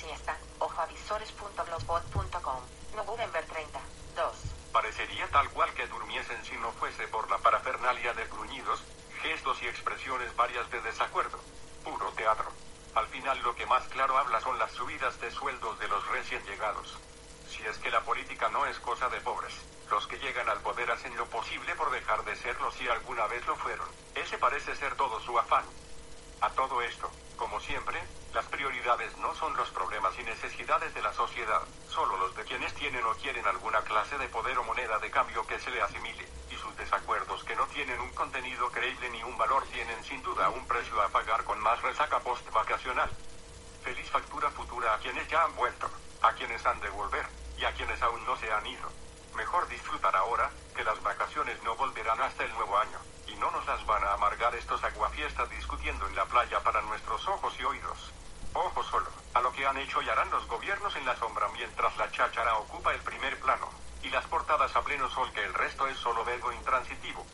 Siesta. Ojoavisores.blogspot.com. November 30. 2. Parecería tal cual que durmiesen si no fuese por la parafernalia de gruñidos, gestos y expresiones varias de desacuerdo. Puro teatro. Al final lo que más claro habla son las subidas de sueldos de los recién llegados. Si es que la política no es cosa de pobres. Los que llegan al poder hacen lo posible por dejar de serlo si alguna vez lo fueron. Ese parece ser todo su afán. A todo esto, como siempre, las prioridades no son los problemas y necesidades de la sociedad, solo los de quienes tienen o quieren alguna clase de poder o moneda de cambio que se le asimile, y sus desacuerdos que no tienen un contenido creíble ni un valor tienen sin duda un precio a pagar con más resaca post-vacacional. Feliz factura futura a quienes ya han vuelto, a quienes han de volver, y a quienes aún no se han ido. Mejor disfrutar ahora, que las vacaciones no volverán hasta el nuevo año, y no nos las van a amargar estos aguafiestas discutiendo en la playa para nuestros ojos y oídos. Ojo solo, a lo que han hecho y harán los gobiernos en la sombra mientras la cháchara ocupa el primer plano, y las portadas a pleno sol que el resto es solo verbo intransitivo.